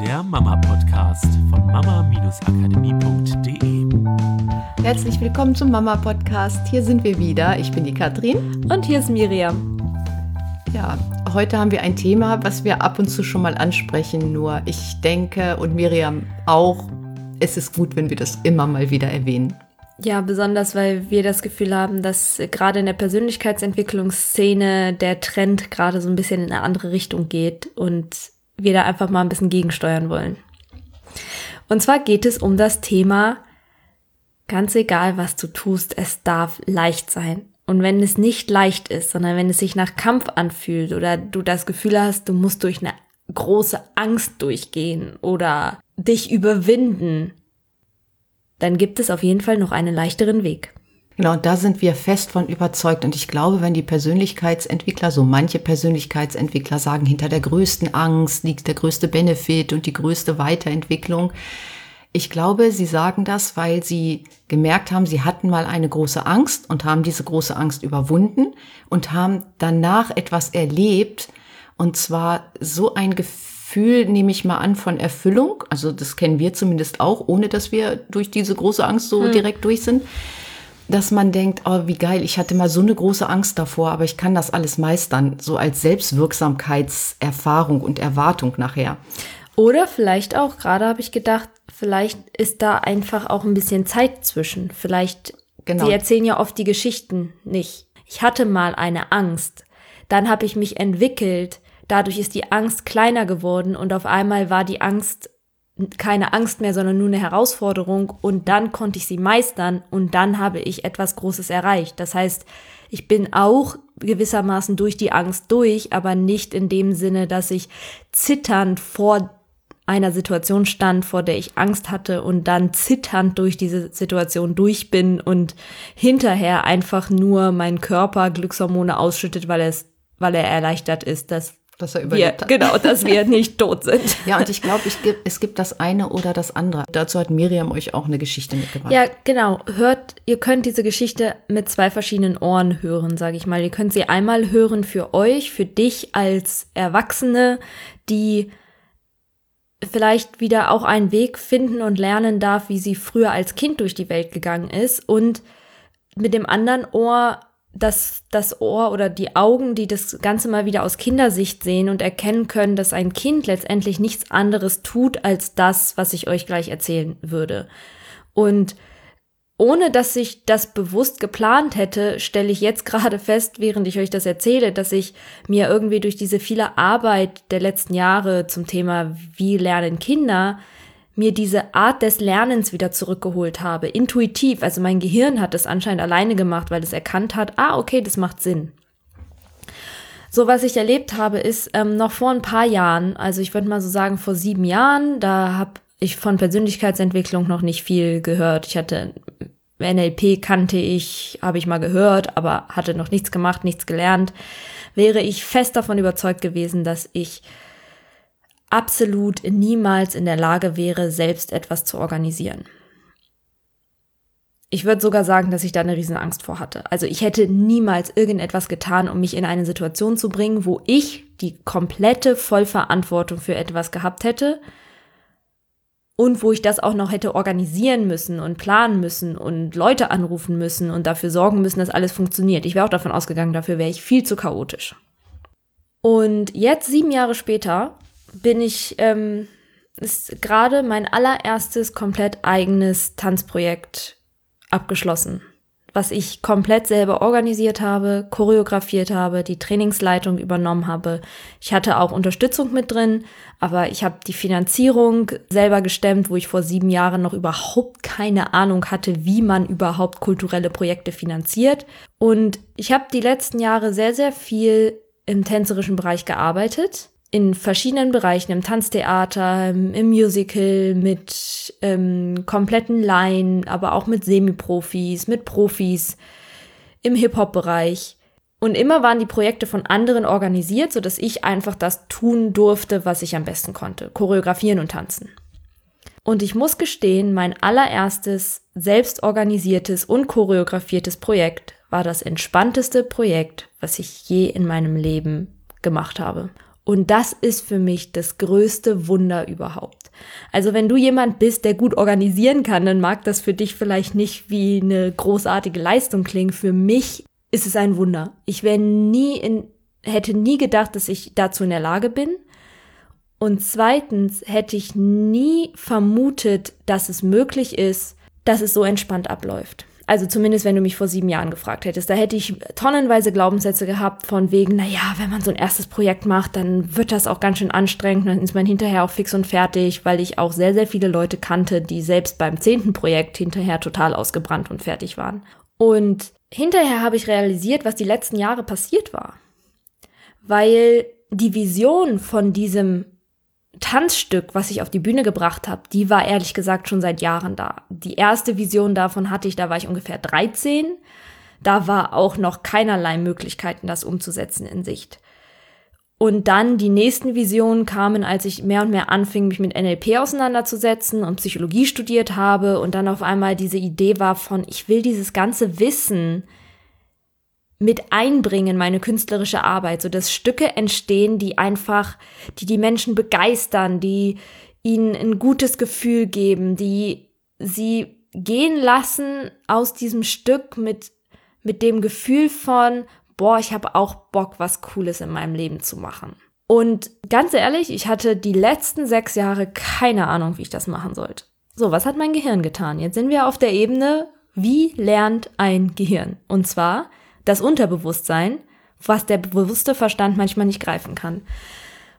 der Mama-Podcast von mama-akademie.de. Herzlich willkommen zum Mama-Podcast. Hier sind wir wieder. Ich bin die Katrin. Und hier ist Miriam. Ja, heute haben wir ein Thema, was wir ab und zu schon mal ansprechen. Nur ich denke und Miriam auch, es ist gut, wenn wir das immer mal wieder erwähnen. Ja, besonders weil wir das Gefühl haben, dass gerade in der Persönlichkeitsentwicklungsszene der Trend gerade so ein bisschen in eine andere Richtung geht und wir da einfach mal ein bisschen gegensteuern wollen. Und zwar geht es um das Thema, ganz egal was du tust, es darf leicht sein. Und wenn es nicht leicht ist, sondern wenn es sich nach Kampf anfühlt oder du das Gefühl hast, du musst durch eine große Angst durchgehen oder dich überwinden, dann gibt es auf jeden Fall noch einen leichteren Weg. Genau, da sind wir fest von überzeugt. Und ich glaube, wenn die Persönlichkeitsentwickler, so manche Persönlichkeitsentwickler sagen, hinter der größten Angst liegt der größte Benefit und die größte Weiterentwicklung. Ich glaube, sie sagen das, weil sie gemerkt haben, sie hatten mal eine große Angst und haben diese große Angst überwunden und haben danach etwas erlebt. Und zwar so ein Gefühl, nehme ich mal an, von Erfüllung. Also das kennen wir zumindest auch, ohne dass wir durch diese große Angst so hm. direkt durch sind dass man denkt, oh, wie geil, ich hatte mal so eine große Angst davor, aber ich kann das alles meistern, so als Selbstwirksamkeitserfahrung und Erwartung nachher. Oder vielleicht auch, gerade habe ich gedacht, vielleicht ist da einfach auch ein bisschen Zeit zwischen. Vielleicht, genau. sie erzählen ja oft die Geschichten nicht. Ich hatte mal eine Angst, dann habe ich mich entwickelt, dadurch ist die Angst kleiner geworden und auf einmal war die Angst keine Angst mehr, sondern nur eine Herausforderung und dann konnte ich sie meistern und dann habe ich etwas Großes erreicht. Das heißt, ich bin auch gewissermaßen durch die Angst durch, aber nicht in dem Sinne, dass ich zitternd vor einer Situation stand, vor der ich Angst hatte und dann zitternd durch diese Situation durch bin und hinterher einfach nur mein Körper Glückshormone ausschüttet, weil weil er erleichtert ist, dass dass er überlebt hat. Genau, dass wir nicht tot sind. Ja, und ich glaube, es gibt das eine oder das andere. Dazu hat Miriam euch auch eine Geschichte mitgebracht. Ja, genau. Hört, ihr könnt diese Geschichte mit zwei verschiedenen Ohren hören, sage ich mal. Ihr könnt sie einmal hören für euch, für dich als Erwachsene, die vielleicht wieder auch einen Weg finden und lernen darf, wie sie früher als Kind durch die Welt gegangen ist. Und mit dem anderen Ohr das, das Ohr oder die Augen, die das Ganze mal wieder aus Kindersicht sehen und erkennen können, dass ein Kind letztendlich nichts anderes tut als das, was ich euch gleich erzählen würde. Und ohne dass ich das bewusst geplant hätte, stelle ich jetzt gerade fest, während ich euch das erzähle, dass ich mir irgendwie durch diese viele Arbeit der letzten Jahre zum Thema, wie lernen Kinder, mir diese Art des Lernens wieder zurückgeholt habe, intuitiv. Also mein Gehirn hat es anscheinend alleine gemacht, weil es erkannt hat, ah, okay, das macht Sinn. So, was ich erlebt habe, ist ähm, noch vor ein paar Jahren, also ich würde mal so sagen vor sieben Jahren, da habe ich von Persönlichkeitsentwicklung noch nicht viel gehört. Ich hatte NLP kannte ich, habe ich mal gehört, aber hatte noch nichts gemacht, nichts gelernt. Wäre ich fest davon überzeugt gewesen, dass ich absolut niemals in der Lage wäre, selbst etwas zu organisieren. Ich würde sogar sagen, dass ich da eine riesen Angst vor hatte. Also ich hätte niemals irgendetwas getan, um mich in eine Situation zu bringen, wo ich die komplette Vollverantwortung für etwas gehabt hätte und wo ich das auch noch hätte organisieren müssen und planen müssen und Leute anrufen müssen und dafür sorgen müssen, dass alles funktioniert. Ich wäre auch davon ausgegangen, dafür wäre ich viel zu chaotisch. Und jetzt, sieben Jahre später, bin ich, ähm, ist gerade mein allererstes komplett eigenes Tanzprojekt abgeschlossen, was ich komplett selber organisiert habe, choreografiert habe, die Trainingsleitung übernommen habe. Ich hatte auch Unterstützung mit drin, aber ich habe die Finanzierung selber gestemmt, wo ich vor sieben Jahren noch überhaupt keine Ahnung hatte, wie man überhaupt kulturelle Projekte finanziert. Und ich habe die letzten Jahre sehr, sehr viel im tänzerischen Bereich gearbeitet in verschiedenen Bereichen, im Tanztheater, im Musical, mit ähm, kompletten Laien, aber auch mit Semi-Profis, mit Profis, im Hip-Hop-Bereich. Und immer waren die Projekte von anderen organisiert, sodass ich einfach das tun durfte, was ich am besten konnte. Choreografieren und tanzen. Und ich muss gestehen, mein allererstes selbstorganisiertes und choreografiertes Projekt war das entspannteste Projekt, was ich je in meinem Leben gemacht habe. Und das ist für mich das größte Wunder überhaupt. Also wenn du jemand bist, der gut organisieren kann, dann mag das für dich vielleicht nicht wie eine großartige Leistung klingen. Für mich ist es ein Wunder. Ich wäre nie in, hätte nie gedacht, dass ich dazu in der Lage bin. Und zweitens hätte ich nie vermutet, dass es möglich ist, dass es so entspannt abläuft. Also zumindest, wenn du mich vor sieben Jahren gefragt hättest. Da hätte ich tonnenweise Glaubenssätze gehabt von wegen, naja, wenn man so ein erstes Projekt macht, dann wird das auch ganz schön anstrengend. Dann ist man hinterher auch fix und fertig, weil ich auch sehr, sehr viele Leute kannte, die selbst beim zehnten Projekt hinterher total ausgebrannt und fertig waren. Und hinterher habe ich realisiert, was die letzten Jahre passiert war. Weil die Vision von diesem Tanzstück, was ich auf die Bühne gebracht habe, die war ehrlich gesagt schon seit Jahren da. Die erste Vision davon hatte ich, da war ich ungefähr 13. Da war auch noch keinerlei Möglichkeiten, das umzusetzen in Sicht. Und dann die nächsten Visionen kamen, als ich mehr und mehr anfing, mich mit NLP auseinanderzusetzen und Psychologie studiert habe und dann auf einmal diese Idee war von, ich will dieses ganze Wissen, mit einbringen, meine künstlerische Arbeit, so dass Stücke entstehen, die einfach, die die Menschen begeistern, die ihnen ein gutes Gefühl geben, die sie gehen lassen aus diesem Stück mit, mit dem Gefühl von, boah, ich habe auch Bock, was Cooles in meinem Leben zu machen. Und ganz ehrlich, ich hatte die letzten sechs Jahre keine Ahnung, wie ich das machen sollte. So, was hat mein Gehirn getan? Jetzt sind wir auf der Ebene, wie lernt ein Gehirn? Und zwar, das Unterbewusstsein, was der bewusste Verstand manchmal nicht greifen kann.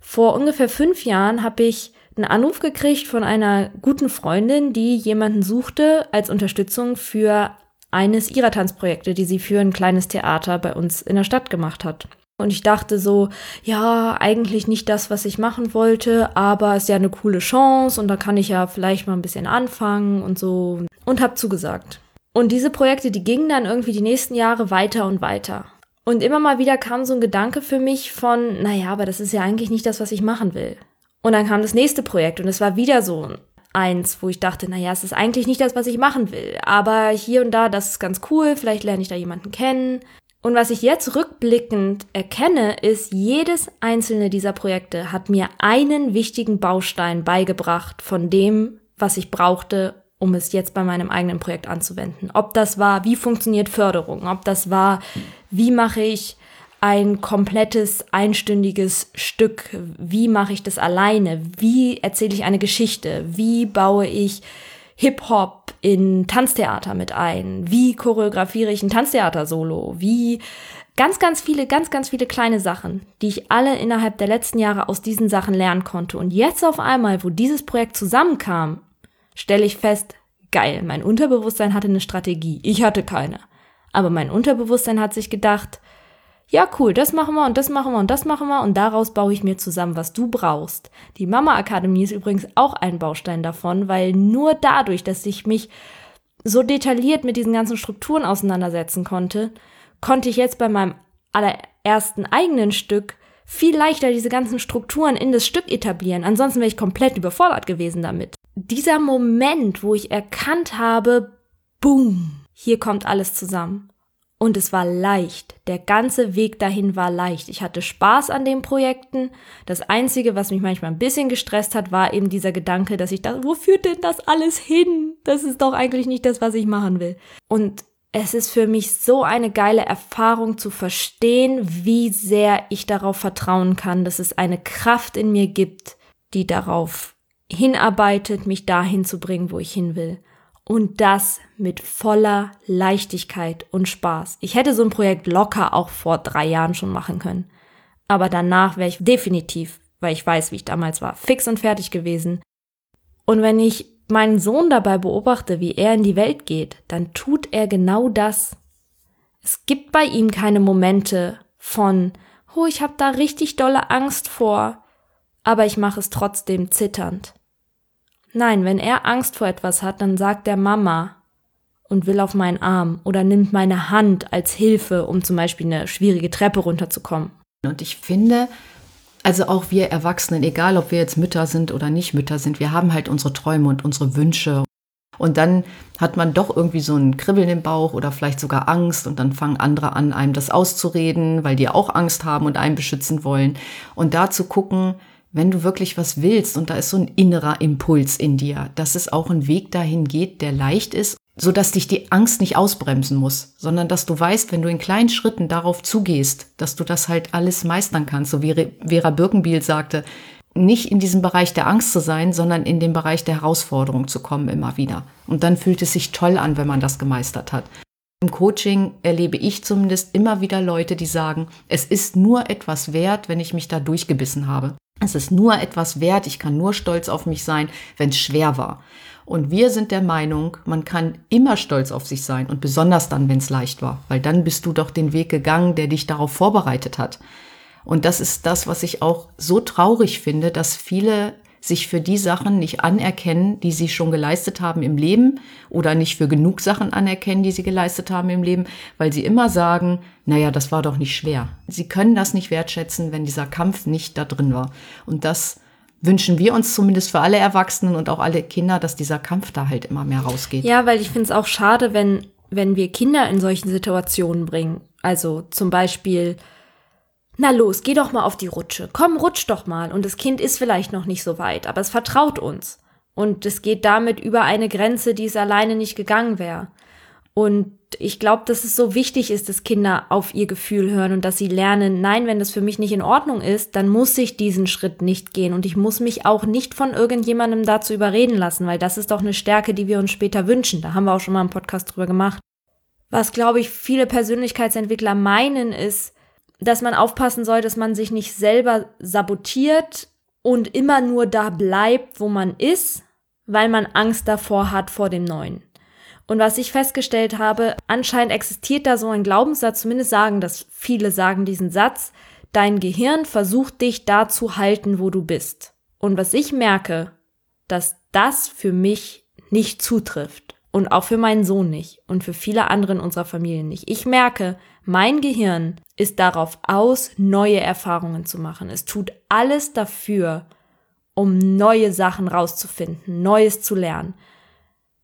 Vor ungefähr fünf Jahren habe ich einen Anruf gekriegt von einer guten Freundin, die jemanden suchte als Unterstützung für eines ihrer Tanzprojekte, die sie für ein kleines Theater bei uns in der Stadt gemacht hat. Und ich dachte so, ja, eigentlich nicht das, was ich machen wollte, aber es ist ja eine coole Chance und da kann ich ja vielleicht mal ein bisschen anfangen und so und habe zugesagt. Und diese Projekte, die gingen dann irgendwie die nächsten Jahre weiter und weiter. Und immer mal wieder kam so ein Gedanke für mich von, naja, aber das ist ja eigentlich nicht das, was ich machen will. Und dann kam das nächste Projekt und es war wieder so eins, wo ich dachte, naja, es ist eigentlich nicht das, was ich machen will. Aber hier und da, das ist ganz cool, vielleicht lerne ich da jemanden kennen. Und was ich jetzt rückblickend erkenne, ist, jedes einzelne dieser Projekte hat mir einen wichtigen Baustein beigebracht von dem, was ich brauchte, um es jetzt bei meinem eigenen Projekt anzuwenden. Ob das war, wie funktioniert Förderung, ob das war, wie mache ich ein komplettes einstündiges Stück, wie mache ich das alleine, wie erzähle ich eine Geschichte, wie baue ich Hip-Hop in Tanztheater mit ein, wie choreografiere ich ein Tanztheater-Solo, wie ganz, ganz viele, ganz, ganz viele kleine Sachen, die ich alle innerhalb der letzten Jahre aus diesen Sachen lernen konnte. Und jetzt auf einmal, wo dieses Projekt zusammenkam, stelle ich fest, geil, mein Unterbewusstsein hatte eine Strategie, ich hatte keine. Aber mein Unterbewusstsein hat sich gedacht, ja cool, das machen wir und das machen wir und das machen wir und daraus baue ich mir zusammen, was du brauchst. Die Mama Akademie ist übrigens auch ein Baustein davon, weil nur dadurch, dass ich mich so detailliert mit diesen ganzen Strukturen auseinandersetzen konnte, konnte ich jetzt bei meinem allerersten eigenen Stück viel leichter diese ganzen Strukturen in das Stück etablieren. Ansonsten wäre ich komplett überfordert gewesen damit dieser Moment, wo ich erkannt habe, boom, hier kommt alles zusammen. Und es war leicht. Der ganze Weg dahin war leicht. Ich hatte Spaß an den Projekten. Das Einzige, was mich manchmal ein bisschen gestresst hat, war eben dieser Gedanke, dass ich dachte, wo führt denn das alles hin? Das ist doch eigentlich nicht das, was ich machen will. Und es ist für mich so eine geile Erfahrung zu verstehen, wie sehr ich darauf vertrauen kann, dass es eine Kraft in mir gibt, die darauf hinarbeitet, mich dahin zu bringen, wo ich hin will. Und das mit voller Leichtigkeit und Spaß. Ich hätte so ein Projekt locker auch vor drei Jahren schon machen können. Aber danach wäre ich definitiv, weil ich weiß, wie ich damals war, fix und fertig gewesen. Und wenn ich meinen Sohn dabei beobachte, wie er in die Welt geht, dann tut er genau das. Es gibt bei ihm keine Momente von, oh, ich habe da richtig dolle Angst vor, aber ich mache es trotzdem zitternd. Nein, wenn er Angst vor etwas hat, dann sagt er Mama und will auf meinen Arm oder nimmt meine Hand als Hilfe, um zum Beispiel eine schwierige Treppe runterzukommen. Und ich finde, also auch wir Erwachsenen, egal ob wir jetzt Mütter sind oder nicht Mütter sind, wir haben halt unsere Träume und unsere Wünsche. Und dann hat man doch irgendwie so ein Kribbeln im Bauch oder vielleicht sogar Angst und dann fangen andere an, einem das auszureden, weil die auch Angst haben und einen beschützen wollen. Und da zu gucken, wenn du wirklich was willst und da ist so ein innerer Impuls in dir, dass es auch ein Weg dahin geht, der leicht ist, so dass dich die Angst nicht ausbremsen muss, sondern dass du weißt, wenn du in kleinen Schritten darauf zugehst, dass du das halt alles meistern kannst. So wie Vera Birkenbiel sagte, nicht in diesem Bereich der Angst zu sein, sondern in den Bereich der Herausforderung zu kommen immer wieder. Und dann fühlt es sich toll an, wenn man das gemeistert hat. Im Coaching erlebe ich zumindest immer wieder Leute, die sagen, es ist nur etwas wert, wenn ich mich da durchgebissen habe. Es ist nur etwas wert, ich kann nur stolz auf mich sein, wenn es schwer war. Und wir sind der Meinung, man kann immer stolz auf sich sein und besonders dann, wenn es leicht war, weil dann bist du doch den Weg gegangen, der dich darauf vorbereitet hat. Und das ist das, was ich auch so traurig finde, dass viele sich für die Sachen nicht anerkennen, die sie schon geleistet haben im Leben oder nicht für genug Sachen anerkennen, die sie geleistet haben im Leben, weil sie immer sagen, naja, das war doch nicht schwer. Sie können das nicht wertschätzen, wenn dieser Kampf nicht da drin war. Und das wünschen wir uns zumindest für alle Erwachsenen und auch alle Kinder, dass dieser Kampf da halt immer mehr rausgeht. Ja, weil ich finde es auch schade, wenn, wenn wir Kinder in solchen Situationen bringen. Also zum Beispiel, na los, geh doch mal auf die Rutsche. Komm, rutsch doch mal. Und das Kind ist vielleicht noch nicht so weit, aber es vertraut uns. Und es geht damit über eine Grenze, die es alleine nicht gegangen wäre. Und ich glaube, dass es so wichtig ist, dass Kinder auf ihr Gefühl hören und dass sie lernen, nein, wenn das für mich nicht in Ordnung ist, dann muss ich diesen Schritt nicht gehen und ich muss mich auch nicht von irgendjemandem dazu überreden lassen, weil das ist doch eine Stärke, die wir uns später wünschen. Da haben wir auch schon mal einen Podcast drüber gemacht. Was, glaube ich, viele Persönlichkeitsentwickler meinen, ist, dass man aufpassen soll, dass man sich nicht selber sabotiert und immer nur da bleibt, wo man ist, weil man Angst davor hat vor dem Neuen. Und was ich festgestellt habe, anscheinend existiert da so ein Glaubenssatz, zumindest sagen das viele sagen diesen Satz, dein Gehirn versucht dich da zu halten, wo du bist. Und was ich merke, dass das für mich nicht zutrifft und auch für meinen Sohn nicht und für viele andere in unserer Familie nicht. Ich merke, mein Gehirn ist darauf aus, neue Erfahrungen zu machen. Es tut alles dafür, um neue Sachen rauszufinden, Neues zu lernen.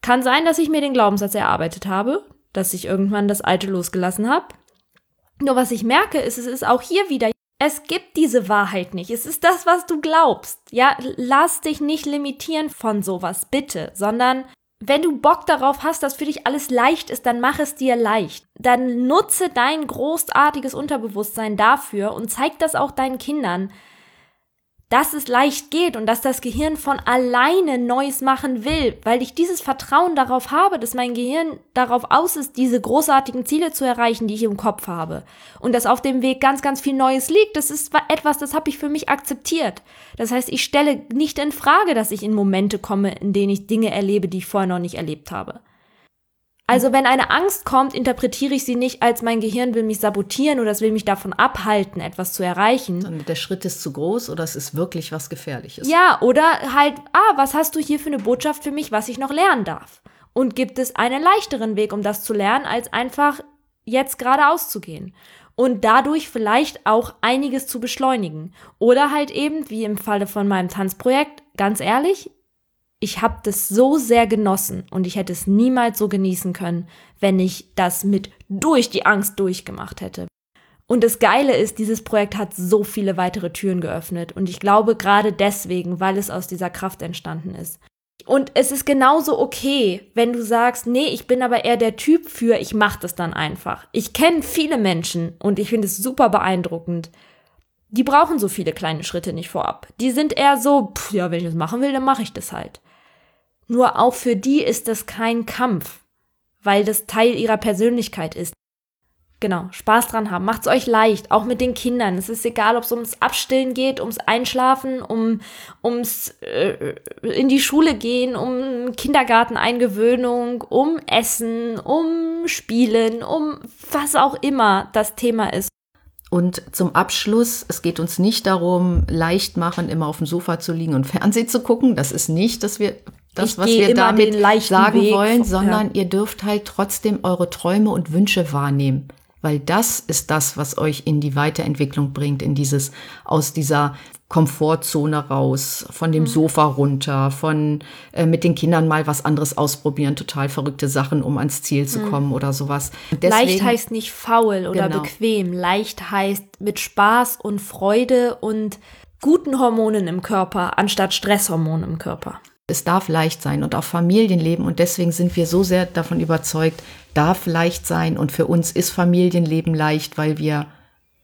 Kann sein, dass ich mir den Glaubenssatz erarbeitet habe, dass ich irgendwann das Alte losgelassen habe. Nur was ich merke, ist, es ist auch hier wieder, es gibt diese Wahrheit nicht. Es ist das, was du glaubst. Ja, lass dich nicht limitieren von sowas, bitte, sondern wenn du Bock darauf hast, dass für dich alles leicht ist, dann mach es dir leicht. Dann nutze dein großartiges Unterbewusstsein dafür und zeig das auch deinen Kindern, dass es leicht geht und dass das Gehirn von alleine Neues machen will, weil ich dieses Vertrauen darauf habe, dass mein Gehirn darauf aus ist, diese großartigen Ziele zu erreichen, die ich im Kopf habe. Und dass auf dem Weg ganz, ganz viel Neues liegt. Das ist etwas, das habe ich für mich akzeptiert. Das heißt, ich stelle nicht in Frage, dass ich in Momente komme, in denen ich Dinge erlebe, die ich vorher noch nicht erlebt habe. Also wenn eine Angst kommt, interpretiere ich sie nicht als mein Gehirn will mich sabotieren oder es will mich davon abhalten, etwas zu erreichen. Sondern der Schritt ist zu groß oder es ist wirklich was Gefährliches. Ja, oder halt, ah, was hast du hier für eine Botschaft für mich, was ich noch lernen darf? Und gibt es einen leichteren Weg, um das zu lernen, als einfach jetzt geradeaus zu gehen? Und dadurch vielleicht auch einiges zu beschleunigen. Oder halt eben, wie im Falle von meinem Tanzprojekt, ganz ehrlich, ich habe das so sehr genossen und ich hätte es niemals so genießen können, wenn ich das mit durch die Angst durchgemacht hätte. Und das Geile ist, dieses Projekt hat so viele weitere Türen geöffnet und ich glaube gerade deswegen, weil es aus dieser Kraft entstanden ist. Und es ist genauso okay, wenn du sagst, nee, ich bin aber eher der Typ für, ich mach das dann einfach. Ich kenne viele Menschen und ich finde es super beeindruckend. Die brauchen so viele kleine Schritte nicht vorab. Die sind eher so, pff, ja, wenn ich das machen will, dann mache ich das halt. Nur auch für die ist das kein Kampf, weil das Teil ihrer Persönlichkeit ist. Genau, Spaß dran haben, macht's euch leicht, auch mit den Kindern. Es ist egal, ob es ums Abstillen geht, ums Einschlafen, um ums äh, in die Schule gehen, um Kindergarteneingewöhnung, um Essen, um Spielen, um was auch immer das Thema ist. Und zum Abschluss, es geht uns nicht darum, leicht machen, immer auf dem Sofa zu liegen und Fernsehen zu gucken. Das ist nicht, dass wir das, ich was wir damit sagen Weg wollen, sondern ja. ihr dürft halt trotzdem eure Träume und Wünsche wahrnehmen. weil das ist das, was euch in die Weiterentwicklung bringt, in dieses aus dieser Komfortzone raus, von dem Sofa runter, von äh, mit den Kindern mal was anderes ausprobieren, total verrückte Sachen, um ans Ziel zu kommen oder sowas. Deswegen, Leicht heißt nicht faul oder genau. bequem. Leicht heißt mit Spaß und Freude und guten Hormonen im Körper anstatt Stresshormonen im Körper. Es darf leicht sein und auch Familienleben und deswegen sind wir so sehr davon überzeugt, darf leicht sein und für uns ist Familienleben leicht, weil wir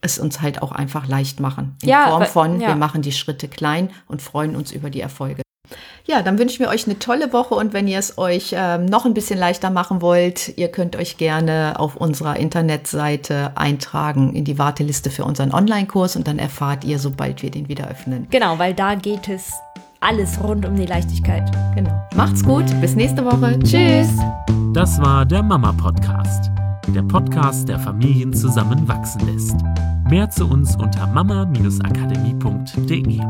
es uns halt auch einfach leicht machen. In ja, Form von, ja. wir machen die Schritte klein und freuen uns über die Erfolge. Ja, dann wünschen wir euch eine tolle Woche und wenn ihr es euch ähm, noch ein bisschen leichter machen wollt, ihr könnt euch gerne auf unserer Internetseite eintragen in die Warteliste für unseren Online-Kurs und dann erfahrt ihr, sobald wir den wieder öffnen. Genau, weil da geht es alles rund um die Leichtigkeit. Genau. Macht's gut, bis nächste Woche. Tschüss. Das war der Mama Podcast der Podcast, der Familien zusammenwachsen lässt. Mehr zu uns unter mama-akademie.de.